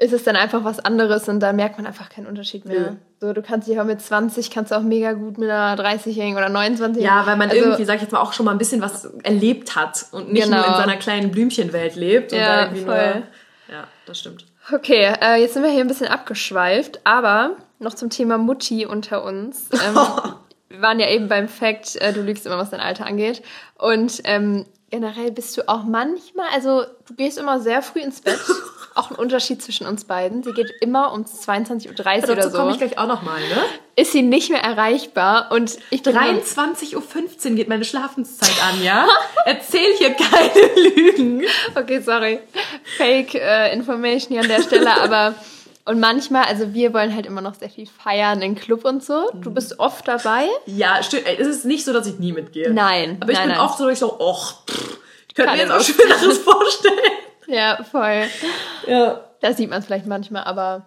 Ist es dann einfach was anderes und da merkt man einfach keinen Unterschied mehr. Nö. So, du kannst dich auch mit 20, kannst du auch mega gut mit einer 30-Jährigen oder 29-Jährigen. Ja, weil man Also, irgendwie, sag ich jetzt mal, auch schon mal ein bisschen was erlebt hat und nicht Genau. nur in seiner kleinen Blümchenwelt lebt. Und Ja, da irgendwie voll. Nur, ja, das stimmt. Okay, äh, jetzt sind wir hier ein bisschen abgeschweift, aber noch zum Thema Mutti unter uns. Ähm, wir waren ja eben beim Fact, äh, du lügst immer, was dein Alter angeht. Und ähm, generell bist du auch manchmal, also du gehst immer sehr früh ins Bett. auch ein Unterschied zwischen uns beiden. Sie geht immer um 22.30 Uhr Ja, oder dazu so. komme ich gleich auch nochmal, ne? Ist sie nicht mehr erreichbar und ich bin dann- 23.15 Uhr geht meine Schlafenszeit an, ja? Erzähl hier keine Lügen. Okay, sorry. Fake äh, Information hier an der Stelle, aber und manchmal, also wir wollen halt immer noch sehr viel feiern in Club und so. Mhm. Du bist oft dabei. Ja, stimmt. Ey, Es ist nicht so, dass ich nie mitgehe. Nein, Aber ich nein, bin nein. oft so, dass ich so, och, pff, ich könnte mir jetzt auch. Schöneres vorstellen. Ja, voll. Ja. Da sieht man es vielleicht manchmal, aber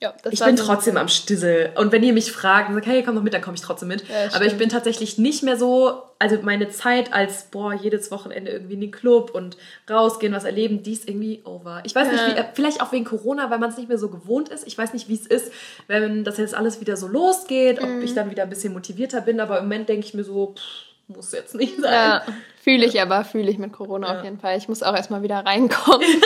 ja, das Ich bin so- trotzdem am Stissel. Und wenn ihr mich fragt, und sagt, hey, komm doch mit, dann komme ich trotzdem mit. Ja, Aber ich bin tatsächlich nicht mehr so, also meine Zeit als, boah, jedes Wochenende irgendwie in den Club und rausgehen, was erleben, die ist irgendwie over. Ich weiß nicht, Ja. wie, äh, vielleicht auch wegen Corona, weil man es nicht mehr so gewohnt ist. Ich weiß nicht, wie es ist, wenn das jetzt alles wieder so losgeht, ob Mhm. ich dann wieder ein bisschen motivierter bin. Aber im Moment denke ich mir so, pff, muss jetzt nicht sein. Ja, fühle ich aber, fühle ich mit Corona Ja. auf jeden Fall. Ich muss auch erstmal wieder reinkommen.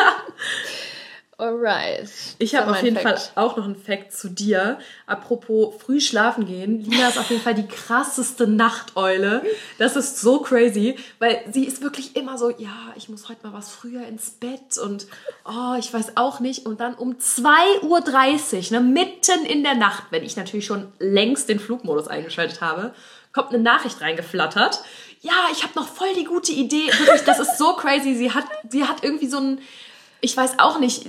Alright. Ich habe auf jeden Fact. Fall auch noch einen Fact zu dir. Apropos früh schlafen gehen. Lina ist auf jeden Fall die krasseste Nachteule. Das ist so crazy, weil sie ist wirklich immer so, ja, ich muss heute mal was früher ins Bett und oh, ich weiß auch nicht. Und dann um 2.30 Uhr, ne, mitten in der Nacht, wenn ich natürlich schon längst den Flugmodus eingeschaltet habe, kommt eine Nachricht reingeflattert. Ja, ich habe noch voll die gute Idee. Wirklich, das ist so crazy. Sie hat, sie hat irgendwie so ein, ich weiß auch nicht,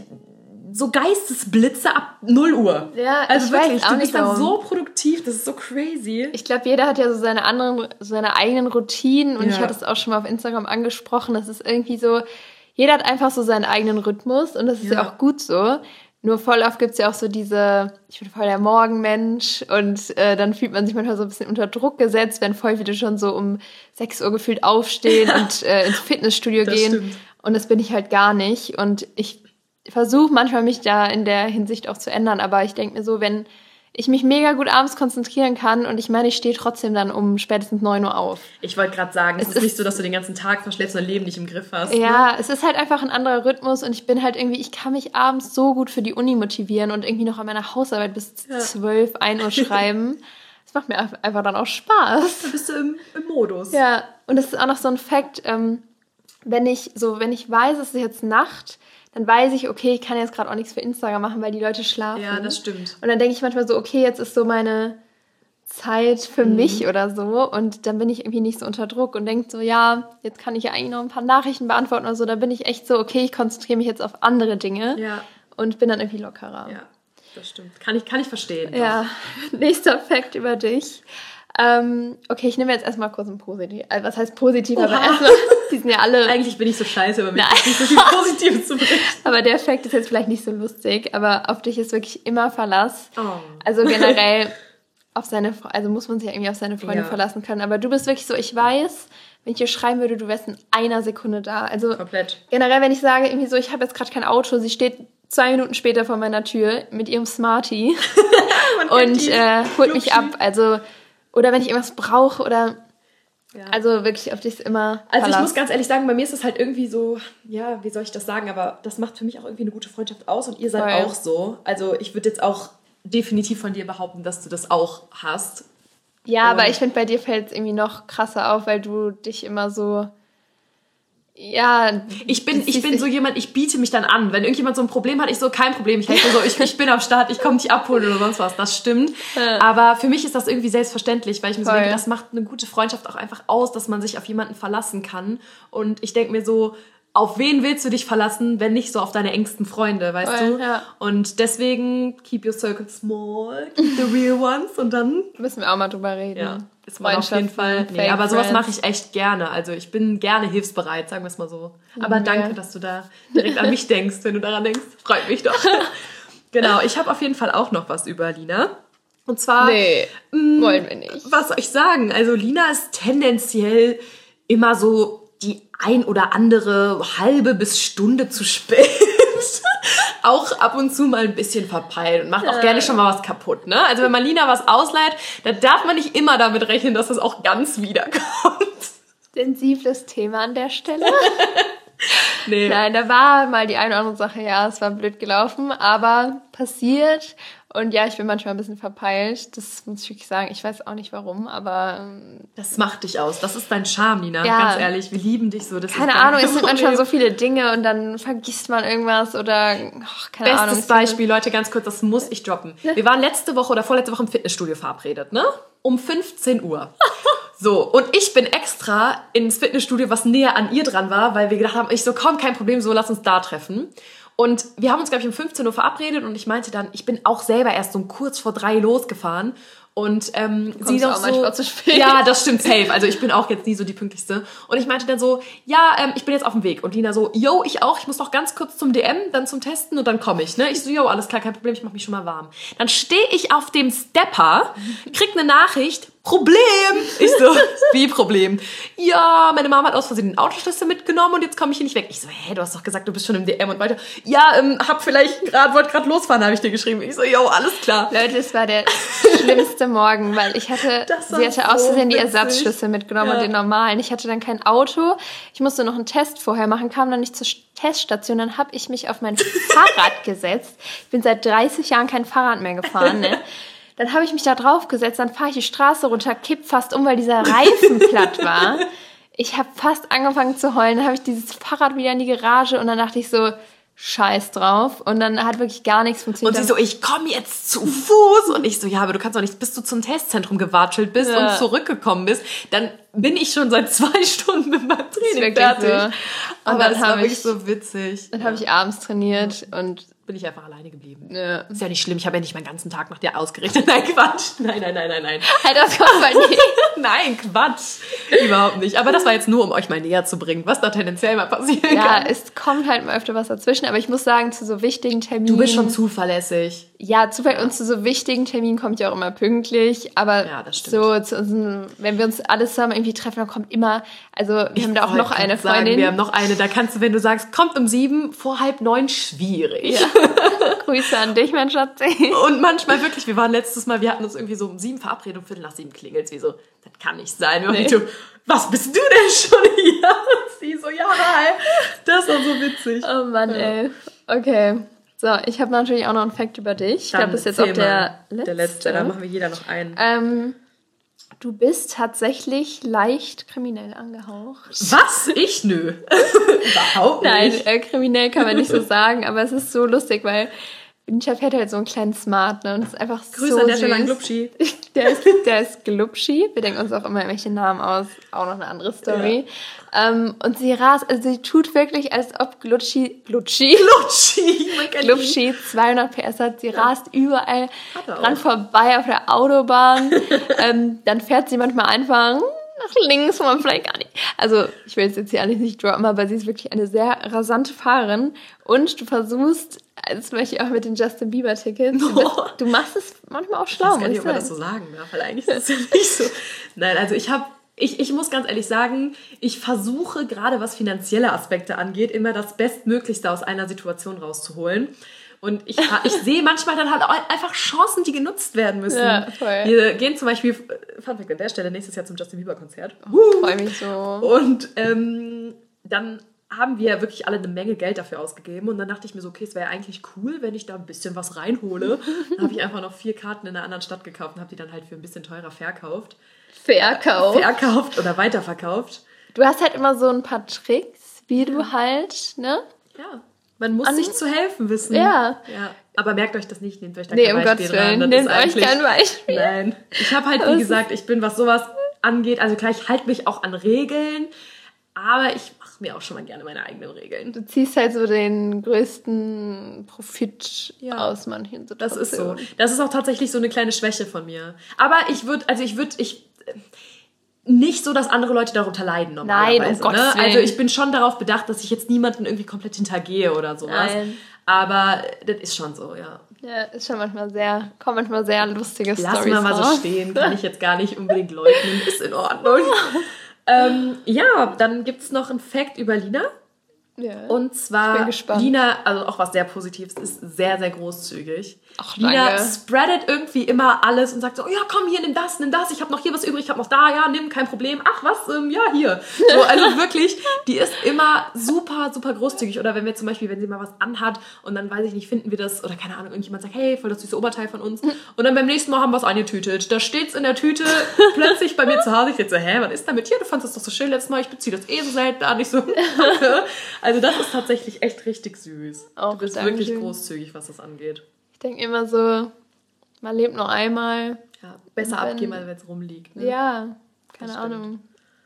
so Geistesblitze ab 0 Uhr. Ja, also ich weiß wirklich, auch du nicht bist dann so produktiv, das ist so crazy. Ich glaube, jeder hat ja so seine anderen, seine eigenen Routinen und ich Ja. hatte es auch schon mal auf Instagram angesprochen. Das ist irgendwie so, jeder hat einfach so seinen eigenen Rhythmus und das ist ja, Ja. auch gut so. Nur voll oft gibt's ja auch so diese, ich bin voll der Morgenmensch und äh, dann fühlt man sich manchmal so ein bisschen unter Druck gesetzt, wenn voll viele schon so um 6 Uhr gefühlt aufstehen und äh, ins Fitnessstudio Das gehen. stimmt. Und das bin ich halt gar nicht. Und ich versuche manchmal mich da in der Hinsicht auch zu ändern, aber ich denke mir so, wenn ich mich mega gut abends konzentrieren kann und ich meine, ich stehe trotzdem dann um spätestens 9 Uhr auf. Ich wollte gerade sagen, es, Es ist nicht so, dass du den ganzen Tag verschläfst und dein Leben nicht im Griff hast. Ne? Ja, es ist halt einfach ein anderer Rhythmus und ich bin halt irgendwie, ich kann mich abends so gut für die Uni motivieren und irgendwie noch an meiner Hausarbeit bis Ja. 12, 1 Uhr schreiben. Das macht mir einfach dann auch Spaß. Da bist du im, im Modus. Ja, und das ist auch noch so ein Fakt, ähm, wenn ich so, wenn ich weiß, es ist jetzt Nacht, dann weiß ich, okay, ich kann jetzt gerade auch nichts für Instagram machen, weil die Leute schlafen. Ja, das stimmt. Und dann denke ich manchmal so, okay, jetzt ist so meine Zeit für Mhm. mich oder so. Und dann bin ich irgendwie nicht so unter Druck und denke so, ja, jetzt kann ich ja eigentlich noch ein paar Nachrichten beantworten oder so. Da bin ich echt so, okay, ich konzentriere mich jetzt auf andere Dinge Ja, und bin dann irgendwie lockerer. ja, das stimmt. Kann ich, kann ich verstehen. Ja, nächster Fakt über dich. Ähm, okay, ich nehme jetzt erstmal kurz ein Positiv. Also, was heißt positiv? Aber erstmal, die sind ja alle. Eigentlich bin ich so scheiße, aber mir ist nicht so viel Positives zu berichten. Aber der Fakt ist jetzt vielleicht nicht so lustig, aber auf dich ist wirklich immer Verlass. Oh. Also generell auf seine, also muss man sich irgendwie auf seine Freunde Ja. verlassen können. Aber du bist wirklich so, ich weiß, wenn ich dir schreiben würde, du wärst in einer Sekunde da. Also Komplett. generell, wenn ich sage, irgendwie so, ich habe jetzt gerade kein Auto, sie steht zwei Minuten später vor meiner Tür mit ihrem Smartie und äh, holt mich ab. Also, oder wenn ich irgendwas brauche oder, Ja. also wirklich auf dich ist immer Also ich Verlass. muss ganz ehrlich sagen, bei mir ist es halt irgendwie so, ja, wie soll ich das sagen, aber das macht für mich auch irgendwie eine gute Freundschaft aus und ihr seid Voll. auch so. Also ich würde jetzt auch definitiv von dir behaupten, dass du das auch hast. Ja, aber Und- ich finde, bei dir fällt es irgendwie noch krasser auf, weil du dich immer so. Ja. Ich bin, ich bin so jemand, ich biete mich dann an. Wenn irgendjemand so ein Problem hat, ich so, kein Problem, ich helfe so, ich, ich bin am Start, ich komme dich abholen oder sonst was. Das stimmt. Ja. Aber für mich ist das irgendwie selbstverständlich, weil ich mir so Voll. denke, das macht eine gute Freundschaft auch einfach aus, dass man sich auf jemanden verlassen kann. Und ich denke mir so, auf wen willst du dich verlassen, wenn nicht so auf deine engsten Freunde, weißt Voll, du? ja. Und deswegen keep your circle small, keep the real ones und dann Müssen wir auch mal drüber reden. ja, ist man auf jeden Fall. Nee, aber sowas mache ich echt gerne. Also ich bin gerne hilfsbereit, sagen wir es mal so. Aber Ja. danke, dass du da direkt an mich denkst, wenn du daran denkst. Freut mich doch. genau, ich habe auf jeden Fall auch noch was über Lina. Und zwar, Nee, mm, wollen wir nicht. was soll ich sagen? Also Lina ist tendenziell immer so die ein oder andere halbe bis Stunde zu spät. auch ab und zu mal ein bisschen verpeilt und macht auch gerne schon mal was kaputt. Ne? Also wenn man Lina was ausleiht, dann darf man nicht immer damit rechnen, dass das auch ganz wiederkommt. Sensibles Thema an der Stelle. Nee. Nein, da war mal die eine oder andere Sache, ja, es war blöd gelaufen, aber passiert. Und ja, ich bin manchmal ein bisschen verpeilt. Das muss ich wirklich sagen. Ich weiß auch nicht warum, aber. Ähm, das macht dich aus. Das ist dein Charme, Nina. Ja, Ganz ehrlich, wir lieben dich so. Das keine Ahnung, es sind manchmal so viele Dinge und dann vergisst man irgendwas oder. Oh, keine Bestes Ahnung. Bestes Beispiel, Leute, ganz kurz, das muss ich droppen. Wir waren letzte Woche oder vorletzte Woche im Fitnessstudio verabredet, ne? Um 15 Uhr. So, und ich bin extra ins Fitnessstudio, was näher an ihr dran war, weil wir gedacht haben, ich so, komm, kein Problem, so, lass uns da treffen. Und wir haben uns, glaube ich, um 15 Uhr verabredet und ich meinte dann, ich bin auch selber erst um kurz vor drei losgefahren und ähm, sie doch so, zu spät. ja, das stimmt safe. Also ich bin auch jetzt nie so die pünktlichste. Und ich meinte dann so, ja, ähm, ich bin jetzt auf dem Weg. Und Lina so, yo, ich auch. Ich muss noch ganz kurz zum DM, dann zum Testen und dann komme ich. Ne, ich so, yo, alles klar, kein Problem. Ich mache mich schon mal warm. Dann stehe ich auf dem Stepper, krieg eine Nachricht, Problem. Ich so, wie Problem? Ja, meine Mama hat aus Versehen den Autoschlüssel mitgenommen und jetzt komme ich hier nicht weg. Ich so, hä, du hast doch gesagt, du bist schon im DM und weiter. Ja, ähm, hab vielleicht gerade, wollte gerade losfahren, habe ich dir geschrieben. Ich so, yo, alles klar. Leute, es war der schlimmste Morgen, weil ich hatte, sie hatte so aus Versehen die Ersatzschlüssel mitgenommen ja. und den normalen. Ich hatte dann kein Auto. Ich musste noch einen Test vorher machen, kam dann nicht zur Teststation. Dann habe ich mich auf mein Fahrrad gesetzt. Ich bin seit 30 Jahren kein Fahrrad mehr gefahren, ne? Dann habe ich mich da drauf gesetzt, dann fahre ich die Straße runter, kipp fast um, weil dieser Reifen platt war. Ich habe fast angefangen zu heulen. Dann habe ich dieses Fahrrad wieder in die Garage und dann dachte ich so, Scheiß drauf. Und dann hat wirklich gar nichts funktioniert. Und sie so, ich komme jetzt zu Fuß. Und ich so, ja, aber du kannst doch nicht, bis du zum Testzentrum gewatschelt bist ja. und zurückgekommen bist, dann bin ich schon seit zwei Stunden mit meinem Training fertig. So. Und aber dann das war wirklich so witzig. Dann ja. habe ich abends trainiert und bin ich einfach alleine geblieben. Ja. Ist ja nicht schlimm, ich habe ja nicht meinen ganzen Tag nach dir ausgerichtet. Nein, Quatsch. Nein, nein, nein, nein, nein. Halt, das kommt bei dir. nein, Quatsch. Überhaupt nicht. Aber das war jetzt nur, um euch mal näher zu bringen, was da tendenziell mal passieren ja, kann. Ja, es kommt halt mal öfter was dazwischen, aber ich muss sagen, zu so wichtigen Terminen. Du bist schon zuverlässig. Ja, zufällig ja. und zu so wichtigen Terminen kommt ja auch immer pünktlich. Aber ja, so zu unseren, wenn wir uns alles zusammen irgendwie treffen, dann kommt immer, also wir ich haben da auch noch eine Freundin. Sagen, wir haben noch eine, da kannst du, wenn du sagst, kommt um sieben, vor halb neun, schwierig. Ja. Grüße an dich, mein Schatz. Und manchmal wirklich, wir waren letztes Mal, wir hatten uns irgendwie so um sieben verabredet, um Viertel nach sieben klingelt wie so, das kann nicht sein. Und nee. ich so, was bist du denn schon hier? Und sie so, ja, hi. Das war so witzig. Oh Mann, ja. ey. Okay. So, ich habe natürlich auch noch einen Fact über dich. Ich glaube, das ist jetzt auch der letzte. Der letzte, da machen wir jeder noch einen. Ähm, Du bist tatsächlich leicht kriminell angehaucht. Was? Ich nö. Überhaupt nicht. Nein, äh, kriminell kann man nicht so sagen, aber es ist so lustig, weil Ninja fährt halt so einen kleinen Smart, ne? Und es ist einfach Grüße so an der Stelle an Glubschi. Der ist, der ist Glubschi. Wir denken uns auch immer welche Namen aus. Auch noch eine andere Story. Ja. Um, ähm, und sie rast, also sie tut wirklich, als ob Glutschi, Glutschi, Glutschi, Glubschi 200 PS hat. Sie ja. rast überall dran vorbei auf der Autobahn. ähm, dann fährt sie manchmal einfach nach links, wo man vielleicht gar nicht. Also, ich will es jetzt hier alles nicht droppen, aber sie ist wirklich eine sehr rasante Fahrerin. Und du versuchst zum Beispiel auch mit den Justin Bieber-Tickets. Oh. Du machst es manchmal auch schlau. Ich weiß gar nicht, ob man das so sagen darf, weil eigentlich ist es ja nicht so. Nein, also ich habe ich, ich muss ganz ehrlich sagen, ich versuche gerade was finanzielle Aspekte angeht, immer das Bestmöglichste aus einer Situation rauszuholen. Und ich, ich sehe manchmal dann halt einfach Chancen, die genutzt werden müssen. Ja, voll. Wir gehen zum Beispiel, Fun Fact an der Stelle, nächstes Jahr zum Justin Bieber Konzert. Oh, Freue mich so. Und ähm, dann haben wir wirklich alle eine Menge Geld dafür ausgegeben. Und dann dachte ich mir so, okay, es wäre eigentlich cool, wenn ich da ein bisschen was reinhole. dann habe ich einfach noch vier Karten in einer anderen Stadt gekauft und habe die dann halt für ein bisschen teurer verkauft. Verkauft? Verkauft oder weiterverkauft. Du hast halt immer so ein paar Tricks, wie du halt, ne? Ja. Man muss An sich zu helfen wissen. Ja. ja. Aber merkt euch das nicht, nehmt euch da nee, kein um Beispiel Gottes Willen, Nehmt euch kein Beispiel. Nein. Ich habe halt, wie gesagt, ich bin, was sowas angeht, also klar, ich halte mich auch an Regeln, aber ich mir auch schon mal gerne meine eigenen Regeln. Du ziehst halt so den größten Profit ja. aus manchen Situationen. Das ist so. Das ist auch tatsächlich so eine kleine Schwäche von mir. Aber ich würde, also ich würde, ich nicht so, dass andere Leute darunter leiden normalerweise. Nein, um Gottes ne? Also ich bin schon darauf bedacht, dass ich jetzt niemanden irgendwie komplett hintergehe oder sowas. Nein. Aber das ist schon so, ja. Ja, ist schon manchmal sehr, kommen manchmal sehr lustige Lass Storys Lass mal mal so stehen, kann ich jetzt gar nicht unbedingt leugnen, ist in Ordnung. ähm, ja, dann gibt es noch einen Fact über Lina. Ja. Und zwar. Lina, also auch was sehr Positives, ist sehr, sehr großzügig. Ach, Lina spreadet irgendwie immer alles und sagt so, oh ja, komm hier, nimm das, nimm das, ich habe noch hier was übrig, ich habe noch da, ja, nimm, kein Problem. Ach was, ähm, ja, hier. So, also wirklich, die ist immer super, super großzügig. Oder wenn wir zum Beispiel, wenn sie mal was anhat und dann, weiß ich nicht, finden wir das, oder keine Ahnung, irgendjemand sagt, hey, voll das süße Oberteil von uns. Und dann beim nächsten Mal haben wir es angetütet. Da steht's in der Tüte, plötzlich bei mir zu Hause. Ich jetzt so, hä, was ist damit hier? Du fandest das doch so schön letztes Mal, ich beziehe das eh so selten an. Ich so, also das ist tatsächlich echt richtig süß. Auch du bist Dankeschön. wirklich großzügig, was das angeht. Ich denke immer so, man lebt nur einmal. Ja, besser wenn- abgeben, als wenn es rumliegt. Ne? Ja, keine Das. Ahnung.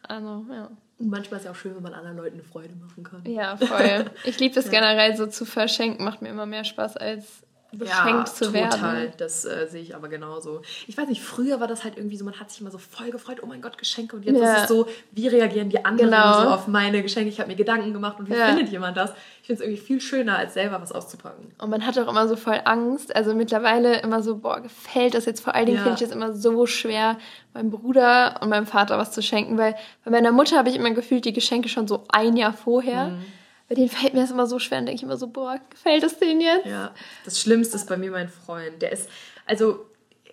Also, ja. Und manchmal ist es ja auch schön, wenn man anderen Leuten eine Freude machen kann. Ja, voll. Ich liebe es generell so zu verschenken, macht mir immer mehr Spaß als beschenkt zu total. werden. Das äh, sehe ich aber genauso. Ich weiß nicht, früher war das halt irgendwie so, man hat sich immer so voll gefreut, oh mein Gott, Geschenke. Und jetzt Ja. ist es so, wie reagieren die anderen Genau. so auf meine Geschenke? Ich habe mir Gedanken gemacht und wie Ja. findet jemand das? Ich finde es irgendwie viel schöner, als selber was auszupacken. Und man hat auch immer so voll Angst. Also mittlerweile immer so, boah, gefällt das jetzt? Vor allen Dingen Ja. finde ich es immer so schwer, meinem Bruder und meinem Vater was zu schenken, weil bei meiner Mutter habe ich immer gefühlt die Geschenke schon so ein Jahr vorher. Mhm. Bei denen fällt mir das immer so schwer und denke ich immer so, boah, gefällt es denen jetzt? Ja, das Schlimmste ist bei mir mein Freund. Der ist, also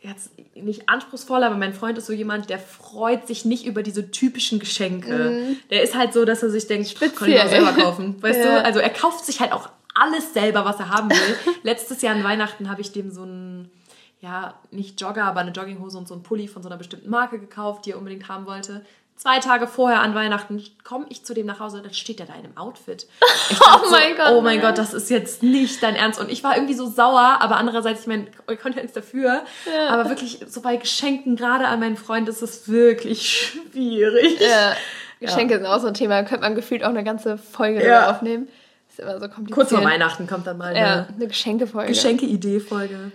jetzt nicht anspruchsvoll, aber mein Freund ist so jemand, der freut sich nicht über diese typischen Geschenke. Der ist halt so, dass er sich denkt, pff, kann ich Speziell. auch selber kaufen. Weißt Ja. du? Also er kauft sich halt auch alles selber, was er haben will. Letztes Jahr an Weihnachten habe ich dem so einen, ja, nicht Jogger, aber eine Jogginghose und so einen Pulli von so einer bestimmten Marke gekauft, die er unbedingt haben wollte. Zwei Tage vorher an Weihnachten komme ich zu dem nach Hause, dann steht er da in einem Outfit. Oh mein so, Gott, Oh mein. Gott, das ist jetzt nicht dein Ernst. Und ich war irgendwie so sauer, aber andererseits, ich meine, ich konnte ja nichts dafür. Ja. Aber wirklich, so bei Geschenken, gerade an meinen Freund, ist es wirklich schwierig. Ja. Geschenke sind auch so ein Thema. Da könnte man gefühlt auch eine ganze Folge Ja. aufnehmen. Ist immer so kompliziert. Kurz vor Weihnachten kommt dann mal Ja, eine eine Geschenkefolge. Geschenke-Idee-Folge.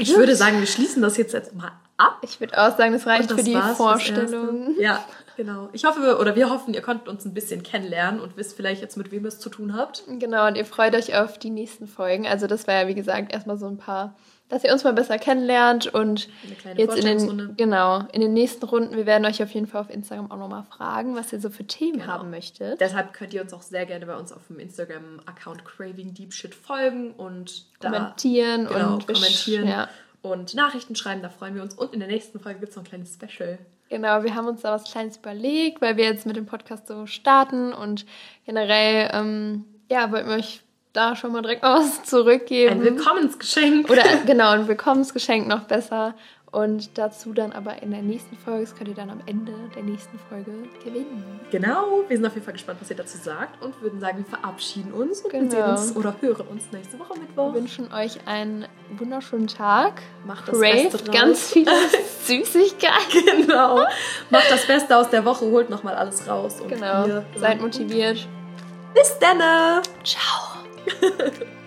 Ich würde sagen, wir schließen das jetzt, jetzt mal ab. Ich würde auch sagen, das reicht Und für die Vorstellung. Ja, genau. Ich hoffe, oder wir hoffen, ihr konntet uns ein bisschen kennenlernen und wisst vielleicht jetzt, mit wem ihr es zu tun habt. Genau, und ihr freut euch auf die nächsten Folgen. Also das war ja, wie gesagt, erstmal so ein paar, dass ihr uns mal besser kennenlernt und Eine kleine jetzt in den, genau, in den nächsten Runden, wir werden euch auf jeden Fall auf Instagram auch nochmal fragen, was ihr so für Themen Genau. haben möchtet. Deshalb könnt ihr uns auch sehr gerne bei uns auf dem Instagram-Account Craving Deep Shit folgen und da Kommentieren genau, und kommentieren Ja. und Nachrichten schreiben, da freuen wir uns. Und in der nächsten Folge gibt es noch ein kleines Special. Genau, wir haben uns da was Kleines überlegt, weil wir jetzt mit dem Podcast so starten und generell, ähm, ja, wollten wir euch da schon mal direkt mal was zurückgeben. Ein Willkommensgeschenk. Oder genau, ein Willkommensgeschenk noch besser. Und dazu dann aber in der nächsten Folge, das könnt ihr dann am Ende der nächsten Folge gewinnen. Genau, wir sind auf jeden Fall gespannt, was ihr dazu sagt und würden sagen, wir verabschieden uns und wir sehen Genau. uns oder hören uns nächste Woche Mittwoch. Wir wünschen euch einen wunderschönen Tag. Macht das Crave Beste draus. ganz viele Süßigkeiten. Genau. Macht das Beste aus der Woche, holt nochmal alles raus. Und Genau, seid motiviert. Bis dann. Ciao.